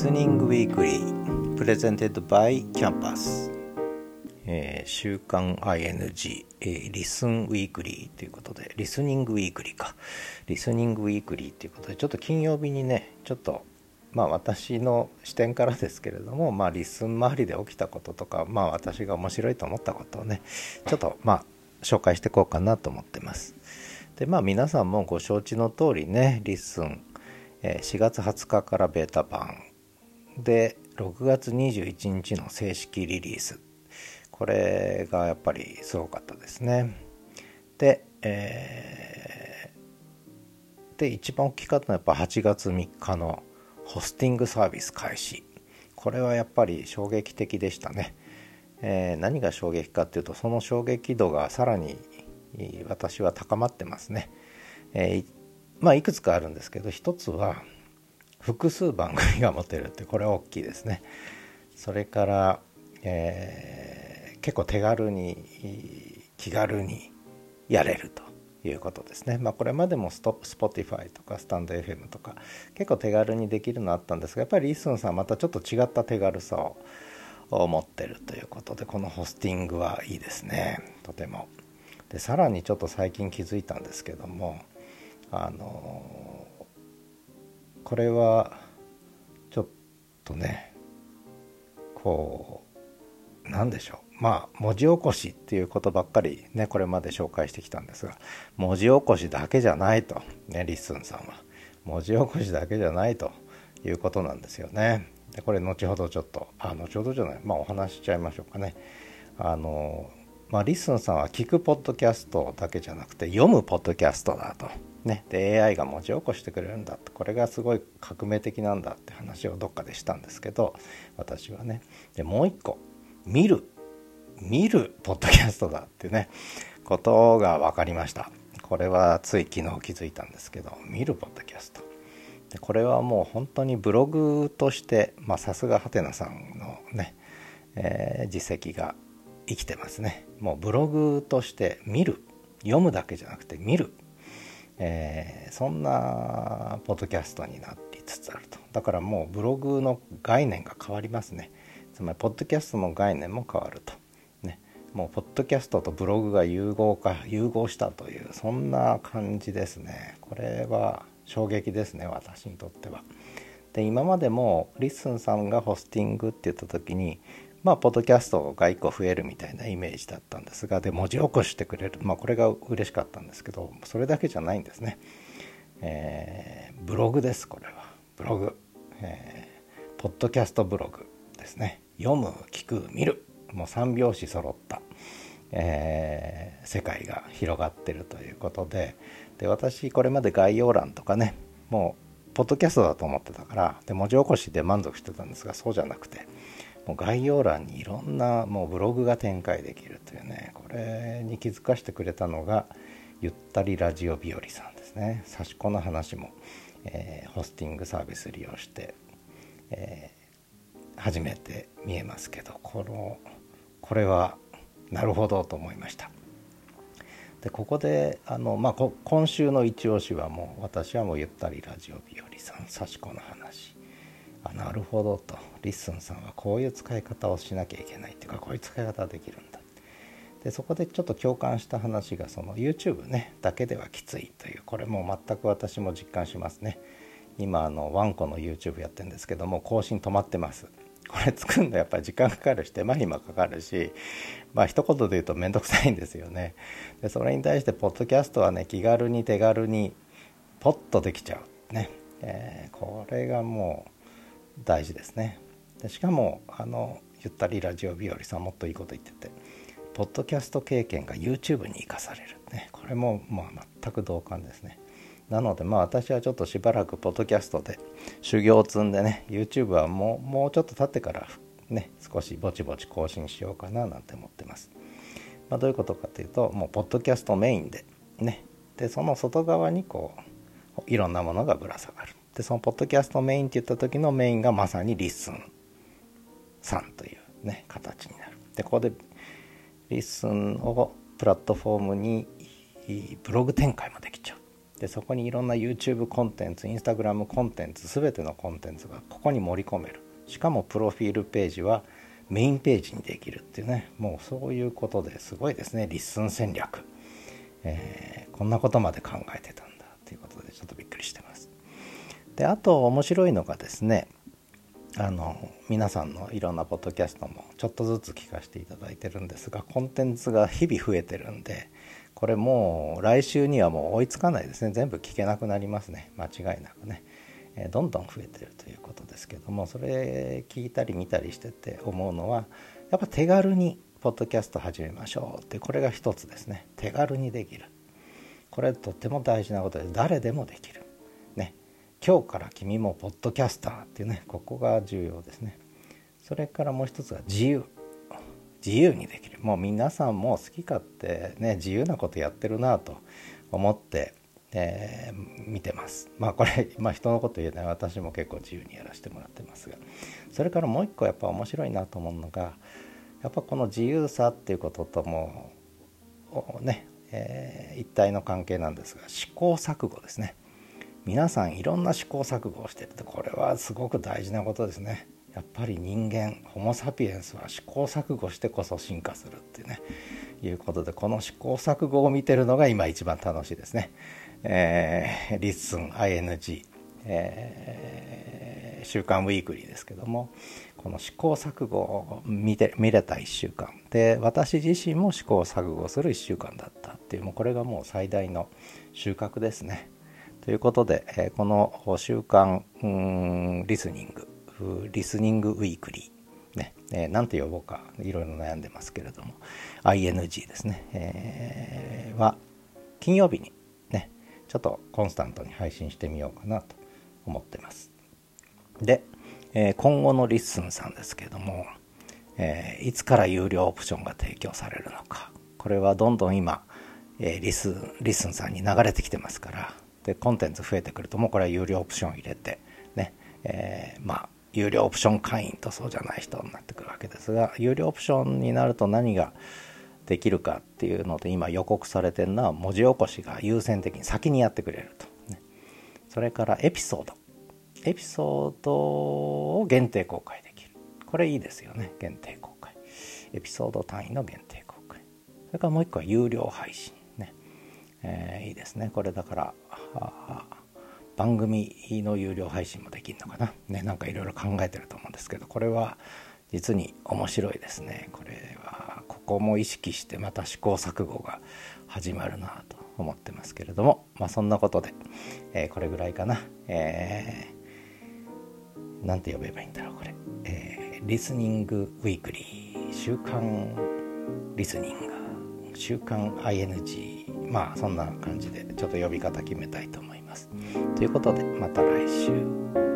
LISTENing Weekly presented by キャンパス、えー、週刊 ING、えー、 LISTEN Weekly ということで LISTENing Weekly か。 LISTENing Weekly ということでちょっと金曜日にねちょっとまあ私の視点からですけれどもまあ LISTEN 周りで起きたこととかまあ私が面白いと思ったことをねちょっとまあ紹介していこうかなと思ってます。でまあ皆さんもご承知の通りね LISTEN 4月20日からベータ版で6月21日の正式リリース。これがやっぱりすごかったですね。で、えー、で一番大きかったのはやっぱ8月3日のホスティングサービス開始。これはやっぱり衝撃的でしたね、えー、何が衝撃かっていうとその衝撃度がさらに私は高まってますね、えー、まあいくつかあるんですけど一つは複数番組が持てるってこれは大きいですねそれから、えー、結構手軽に気軽にやれるということですね。まあ、これまでもスト Spotify とかスタンド FM とか結構手軽にできるのあったんですがやっぱりリスンさんまたちょっと違った手軽さを持ってるということでこのホスティングはいいですねとても。でさらにちょっと最近気づいたんですけどもあのこれはちょっとねこうなんでしょうまあ文字起こしっていうことばっかりねこれまで紹介してきたんですが文字起こしだけじゃないとね LISTEN さんは文字起こしだけじゃないということなんですよね。でこれ後ほどちょっとあ後ほどじゃないまあお話しちゃいましょうかね。あのまあ、 LISTEN さんは聞くポッドキャストだけじゃなくて読むポッドキャストだと。ね、で AI が文字起こしてくれるんだってこれがすごい革命的なんだって話をどっかでしたんですけど私はねでもう一個見る見るポッドキャストだってねことが分かりました。これはつい昨日気づいたんですけど見るポッドキャスト。でこれはもう本当にブログとしてさすがはてなさんのね、えー、実績が生きてますね。もうブログとして見る読むだけじゃなくて見る、えー、そんなポッドキャストになりつつあると。だからもうブログの概念が変わりますね。つまりポッドキャストの概念も変わると。ね。もうポッドキャストとブログが融合化融合したというそんな感じですね。これは衝撃ですね私にとっては。で今までも LISTEN さんがホスティングって言った時にまあ、ポッドキャストが1個増えるみたいなイメージだったんですがで文字起こしてくれる、まあ、これが嬉しかったんですけどそれだけじゃないんですね、えー、ブログですこれは。ブログ、えー、ポッドキャストブログですね。読む聞く見る。もう3拍子揃った、えー、世界が広がってるということで。で私これまで概要欄とかねもうポッドキャストだと思ってたからで文字起こしで満足してたんですがそうじゃなくて。もう概要欄にいろんなもうブログが展開できるというねこれに気づかせてくれたのがゆったりラジオ日和さんですね。差し子の話も、えー、ホスティングサービス利用して、えー、初めて見えますけどこのこれはなるほどと思いました。でここであの、まあ、今週の一押しはもう私はもうゆったりラジオ日和さん刺し子の話。あなるほどと。 LISTEN さんはこういう使い方をしなきゃいけないっていうかこういう使い方ができるんだ。でそこでちょっと共感した話がその YouTube ねだけではきついというこれも全く私も実感しますね。今あのワンコの YouTube やってるんですけども更新止まってます。これ作るのやっぱり時間かかるし手間暇かかるしまあ一言で言うと面倒くさいんですよね。でそれに対してポッドキャストはね気軽に手軽にポッとできちゃう。ね、えー、これがもう大事ですね。でしかもあのゆったりラジオ日和さんもっといいこと言っててポッドキャスト経験が YouTube に生かされる。ねこれもまあ全く同感ですね。なのでまあ私はちょっとしばらくポッドキャストで修行を積んでね YouTube はもうもうちょっと経ってからね少しぼちぼち更新しようかななんて思ってます、まあ、どういうことかというともうポッドキャストメインでねでその外側にこういろんなものがぶら下がる。でそのポッドキャストメインって言った時のメインがまさに LISTEN さんというね形になる。でここで LISTEN をプラットフォームにブログ展開もできちゃうでそこにいろんな YouTube コンテンツ Instagram コンテンツ全てのコンテンツがここに盛り込める。しかもプロフィールページはメインページにできるっていうねもうそういうことですごいですね。 LISTEN 戦略、えー、こんなことまで考えてたんだっていうことでちょっとびっくり。してますであと面白いのがですねあの皆さんのいろんなポッドキャストもちょっとずつ聞かせていただいてるんですがコンテンツが日々増えてるんでこれもう来週にはもう追いつかないですね。全部聞けなくなりますね。間違いなくね、えどんどん増えてるということですけどもそれ聞いたり見たりしてて思うのはやっぱ手軽にポッドキャスト始めましょうってこれが一つですね。手軽にできる。これとっても大事なことで誰でもできる。今日から君もポッドキャスターっていうねここが重要ですね。それからもう一つは自由。自由にできる。もう皆さんも好き勝手ね自由なことやってるなと思って、えー、見てます。まあこれ、まあ、人のこと言えない私も結構自由にやらせてもらってますが。それからもう一個やっぱ面白いなと思うのがやっぱこの自由さっていうことともね、えー、一体の関係なんですが試行錯誤ですね。皆さんいろんな試行錯誤をしてるってこれはすごく大事なことですねやっぱり人間ホモ・サピエンスは試行錯誤してこそ進化するっていうねいうことでこの試行錯誤を見てるのが今一番楽しいですね。えー、 LISTEN ING、えー、週刊 Weekly ですけどもこの試行錯誤を見て見れた1週間で私自身も試行錯誤する1週間だったっていうもうこれがもう最大の収穫ですね。ということで、え、この週刊 LISTENing LISTENing Weekly、ねえー、なんて呼ぼうかいろいろ悩んでますけれども。ING ですね、えー、は金曜日にねちょっとコンスタントに配信してみようかなと思ってます。で、えー、今後の LISTEN さんですけれども、え、いつから有料オプションが提供されるのか。これはどんどん今、え、リスリッスンさんに流れてきてますからでコンテンツ増えてくるともうこれは有料オプション入れてね、えー、まあ有料オプション会員とそうじゃない人になってくるわけですが有料オプションになると何ができるかっていうので今予告されてるのは文字起こしが優先的に先にやってくれると、ね、それからエピソード。エピソードを限定公開できる。これいいですよね。限定公開。エピソード単位の限定公開。それからもう一個は有料配信、えー、いいですね。これだから番組の有料配信もできるのかな？ねなんかいろいろ考えてると思うんですけどこれは実に面白いですね。これはここも意識してまた試行錯誤が始まるなと思ってますけれども。まあそんなことで、えー、これぐらいかな。えー、なんて呼べばいいんだろうこれ、えー、リスニングウィークリー。週刊リスニング。週刊 ING まあそんな感じでちょっと呼び方決めたいと思いますということでまた来週。